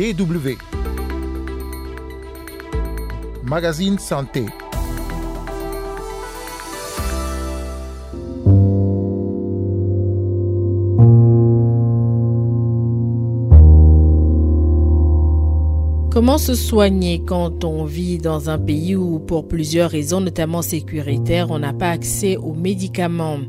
DW. Magazine Santé. Comment se soigner quand on vit dans un pays où, pour plusieurs raisons, notamment sécuritaires, on n'a pas accès aux médicaments?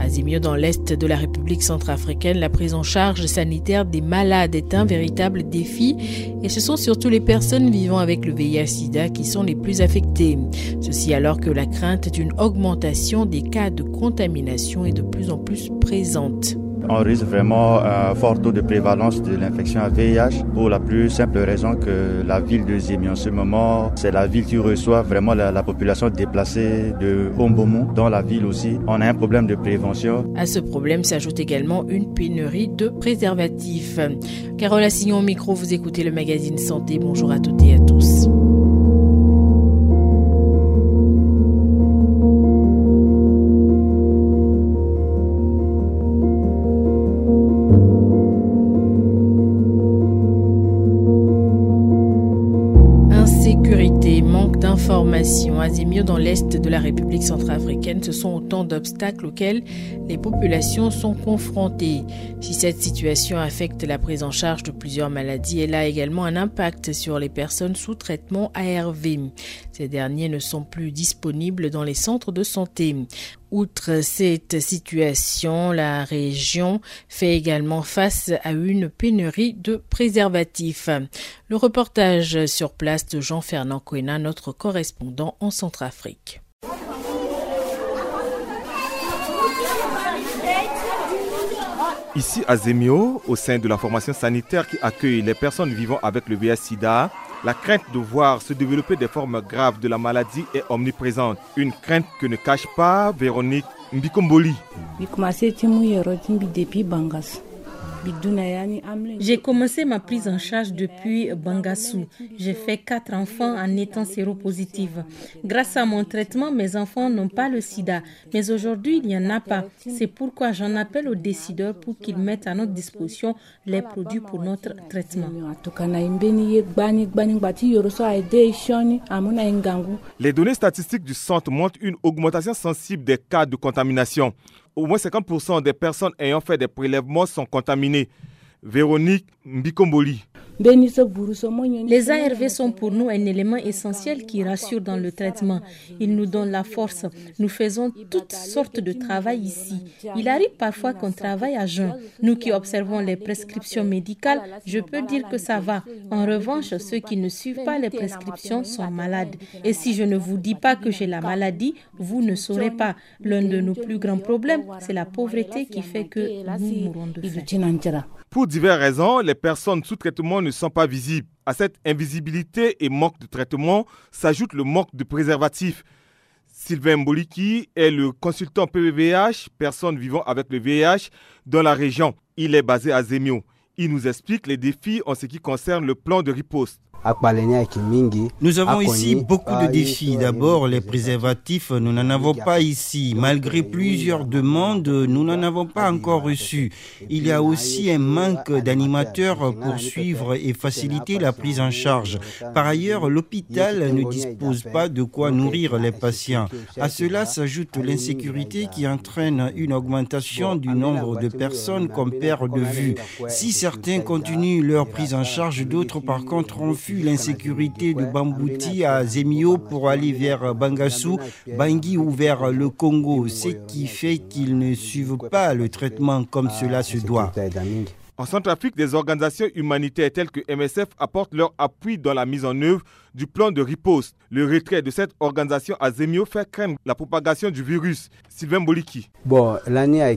À Zimio, dans l'est de la République centrafricaine, la prise en charge sanitaire des malades est un véritable défi et ce sont surtout les personnes vivant avec le VIH-Sida qui sont les plus affectées. Ceci alors que la crainte d'une augmentation des cas de contamination est de plus en plus présente. On risque vraiment un fort taux de prévalence de l'infection à VIH pour la plus simple raison que la ville de Zémi en ce moment, c'est la ville qui reçoit vraiment la, population déplacée de Hombomou dans la ville aussi. On a un problème de prévention. À ce problème s'ajoute également une pénurie de préservatifs. Carole Assignon au micro, vous écoutez le magazine Santé. Bonjour à toutes et à tous. Dans l'est de la République centrafricaine, ce sont autant d'obstacles auxquels les populations sont confrontées. Si cette situation affecte la prise en charge de plusieurs maladies, elle a également un impact sur les personnes sous traitement ARV. Ces derniers ne sont plus disponibles dans les centres de santé. Outre cette situation, la région fait également face à une pénurie de préservatifs. Le reportage sur place de Jean-Fernand Coena, notre correspondant en Centrafrique. Ici à Zemio, au sein de la formation sanitaire qui accueille les personnes vivant avec le VIH-Sida, la crainte de voir se développer des formes graves de la maladie est omniprésente. Une crainte que ne cache pas Véronique Mbikomboli. J'ai commencé ma prise en charge depuis Bangassou. J'ai fait quatre enfants en étant séropositive. Grâce à mon traitement, mes enfants n'ont pas le sida. Mais aujourd'hui, il n'y en a pas. C'est pourquoi j'en appelle aux décideurs pour qu'ils mettent à notre disposition les produits pour notre traitement. Les données statistiques du centre montrent une augmentation sensible des cas de contamination au moins 50% des personnes ayant fait des prélèvements sont contaminées. Véronique Mbikomboli. Les ARV sont pour nous un élément essentiel qui rassure dans le traitement. Ils nous donnent la force. Nous faisons toutes sortes de travail ici. Il arrive parfois qu'on travaille à jeun. Nous qui observons les prescriptions médicales, je peux dire que ça va. En revanche, ceux qui ne suivent pas les prescriptions sont malades. Et si je ne vous dis pas que j'ai la maladie, vous ne saurez pas. L'un de nos plus grands problèmes, c'est la pauvreté qui fait que nous mourons de faim. Pour diverses raisons, les personnes sous traitement ne sont pas visibles. À cette invisibilité et manque de traitement s'ajoute le manque de préservatifs. Sylvain Boliki est le consultant PVVH, personne vivant avec le VIH, dans la région. Il est basé à Zemio. Il nous explique les défis en ce qui concerne le plan de riposte. Nous avons ici beaucoup de défis. D'abord, les préservatifs, nous n'en avons pas ici. Malgré plusieurs demandes, nous n'en avons pas encore reçu. Il y a aussi un manque d'animateurs pour suivre et faciliter la prise en charge. Par ailleurs, l'hôpital ne dispose pas de quoi nourrir les patients. À cela s'ajoute l'insécurité qui entraîne une augmentation du nombre de personnes qu'on perd de vue. Si certains continuent leur prise en charge, d'autres par contre ont l'insécurité de Bambouti à Zemio pour aller vers Bangassou, Bangui ou vers le Congo, ce qui fait qu'ils ne suivent pas le traitement comme cela se doit. En Centrafrique, des organisations humanitaires telles que MSF apportent leur appui dans la mise en œuvre du plan de riposte. Le retrait de cette organisation à Zemio fait craindre la propagation du virus. Sylvain Boliki.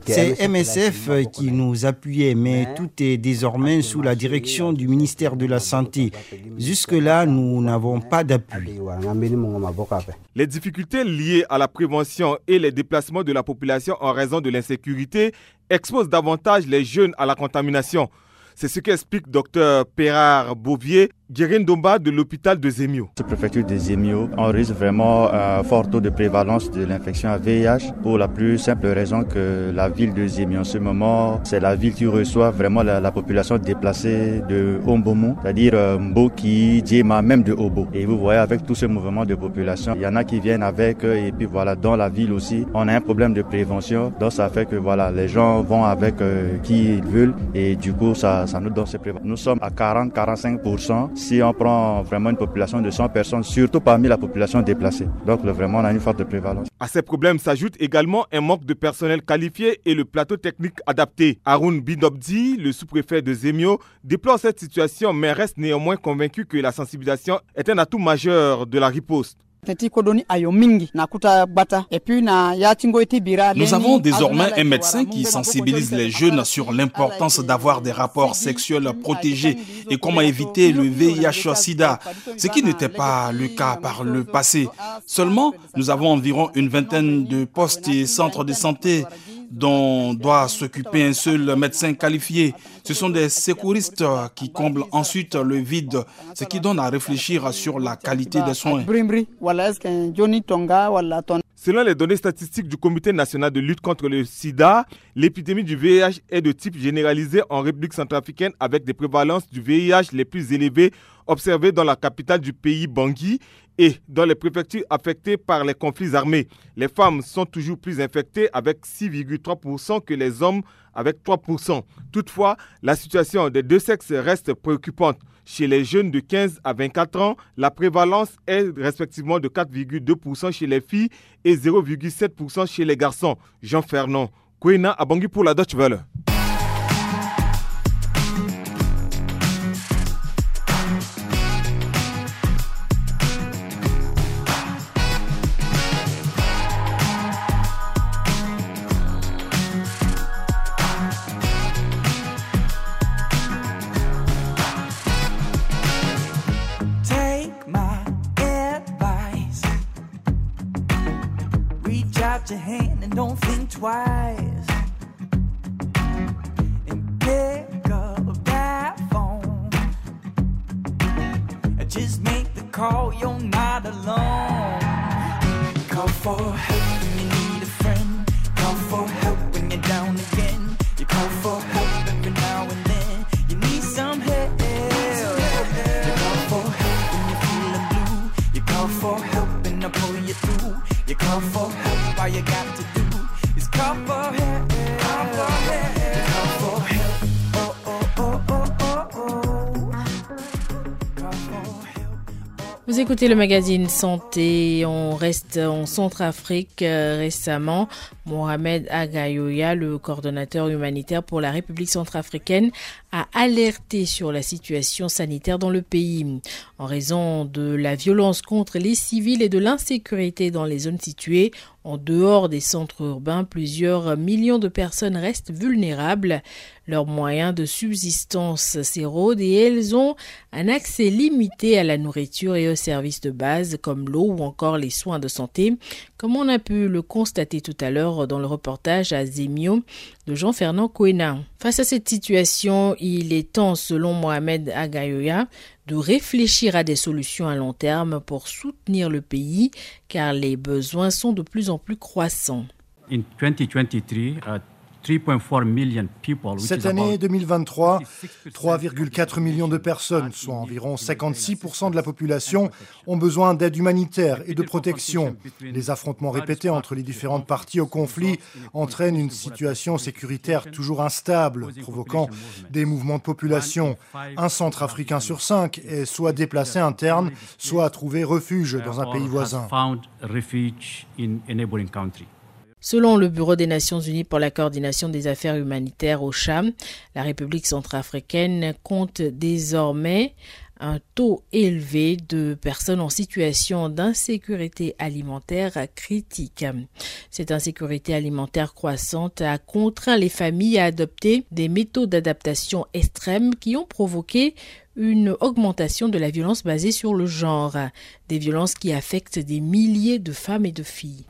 C'est MSF qui nous appuyait, mais tout est désormais sous la direction du ministère de la Santé. Jusque-là, nous n'avons pas d'appui. Les difficultés liées à la prévention et les déplacements de la population en raison de l'insécurité exposent davantage les jeunes à la contamination. C'est ce qu'explique Dr Pérard Bouvier, Domba de l'hôpital de Zemio. La préfecture de Zemio enregistre vraiment un fort taux de prévalence de l'infection à VIH pour la plus simple raison que la ville de Zemio en ce moment, c'est la ville qui reçoit vraiment la, population déplacée de Ombomu, c'est-à-dire euh, Mboki, Djema, même de Obo. Et vous voyez avec tout ce mouvement de population, il y en a qui viennent avec et puis voilà, dans la ville aussi, on a un problème de prévention. Donc ça fait que voilà, les gens vont avec euh, qui ils veulent et du coup ça, nous donne ces préventions. Nous sommes à 40-45% si on prend vraiment une population de 100 personnes, surtout parmi la population déplacée. Donc vraiment, on a une forte prévalence. À ces problèmes s'ajoute également un manque de personnel qualifié et le plateau technique adapté. Haroun Bidobdi, le sous-préfet de Zemio, déplore cette situation mais reste néanmoins convaincu que la sensibilisation est un atout majeur de la riposte. Nous avons désormais un médecin qui sensibilise les jeunes sur l'importance d'avoir des rapports sexuels protégés et comment éviter le VIH-Sida, ce qui n'était pas le cas par le passé. Seulement, nous avons environ une vingtaine de postes et centres de santé dont doit s'occuper un seul médecin qualifié. Ce sont des secouristes qui comblent ensuite le vide, ce qui donne à réfléchir sur la qualité des soins. Selon les données statistiques du Comité national de lutte contre le sida, l'épidémie du VIH est de type généralisé en République centrafricaine avec des prévalences du VIH les plus élevées observées dans la capitale du pays, Bangui, et dans les préfectures affectées par les conflits armés. Les femmes sont toujours plus infectées avec 6,3% que les hommes avec 3%. Toutefois, la situation des deux sexes reste préoccupante. Chez les jeunes de 15 à 24 ans, la prévalence est respectivement de 4,2% chez les filles et 0,7% chez les garçons. Jean Fernand, Kouina Abangi pour la Dutch Welle. your hand and don't think twice. Vous écoutez le magazine Santé. On reste en Centrafrique euh, récemment. Mohamed Agayoya, le coordonnateur humanitaire pour la République centrafricaine, a alerté sur la situation sanitaire dans le pays. En raison de la violence contre les civils et de l'insécurité dans les zones situées en dehors des centres urbains, plusieurs millions de personnes restent vulnérables. Leurs moyens de subsistance s'érodent et elles ont un accès limité à la nourriture et aux services de base comme l'eau ou encore les soins de santé, comme on a pu le constater tout à l'heure dans le reportage à Zemio de Jean-Fernand Kouena. Face à cette situation, il est temps, selon Mohamed Agayoya, de réfléchir à des solutions à long terme pour soutenir le pays, car les besoins sont de plus en plus croissants. In 2023, cette année 2023, 3,4 millions de personnes, soit environ 56% de la population, ont besoin d'aide humanitaire et de protection. Les affrontements répétés entre les différentes parties au conflit entraînent une situation sécuritaire toujours instable, provoquant des mouvements de population. Un centre africain sur cinq est soit déplacé interne, soit à trouver refuge dans un pays voisin. Selon le Bureau des Nations Unies pour la coordination des affaires humanitaires au la République centrafricaine compte désormais un taux élevé de personnes en situation d'insécurité alimentaire critique. Cette insécurité alimentaire croissante a contraint les familles à adopter des méthodes d'adaptation extrêmes qui ont provoqué une augmentation de la violence basée sur le genre, des violences qui affectent des milliers de femmes et de filles.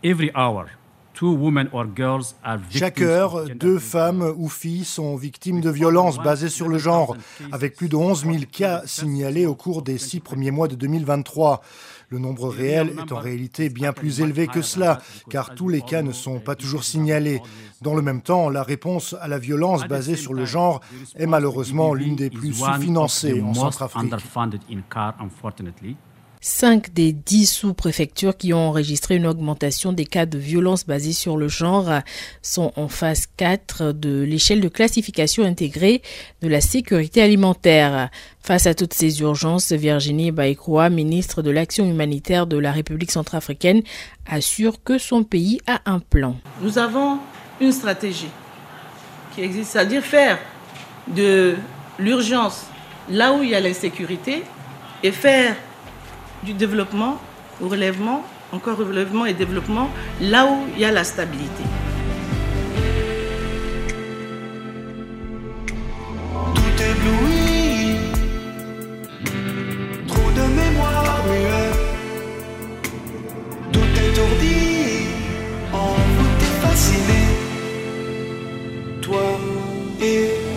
Chaque heure, deux femmes ou filles sont victimes de violences basées sur le genre, avec plus de 11 000 cas signalés au cours des six premiers mois de 2023. Le nombre réel est en réalité bien plus élevé que cela, car tous les cas ne sont pas toujours signalés. Dans le même temps, la réponse à la violence basée sur le genre est malheureusement l'une des plus sous-financées en Centrafrique. Cinq des dix sous-préfectures qui ont enregistré une augmentation des cas de violence basée sur le genre sont en phase 4 de l'échelle de classification intégrée de la sécurité alimentaire. Face à toutes ces urgences, Virginie Baïkroa, ministre de l'Action humanitaire de la République centrafricaine, assure que son pays a un plan. Nous avons une stratégie qui existe, c'est-à-dire faire de l'urgence là où il y a l'insécurité et faire du développement au relèvement, encore relèvement et développement, là où il y a la stabilité. Tout ébloui, trop de mémoire muette, tout étourdi, envoûté, fasciné, toi et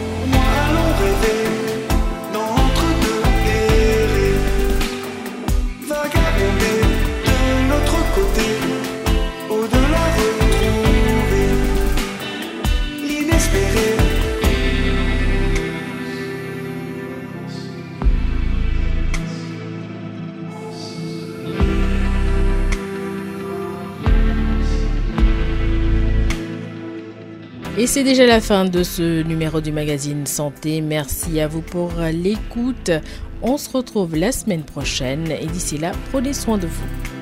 Et c'est déjà la fin de ce numéro du magazine Santé. Merci à vous pour l'écoute. On se retrouve la semaine prochaine et d'ici là, prenez soin de vous.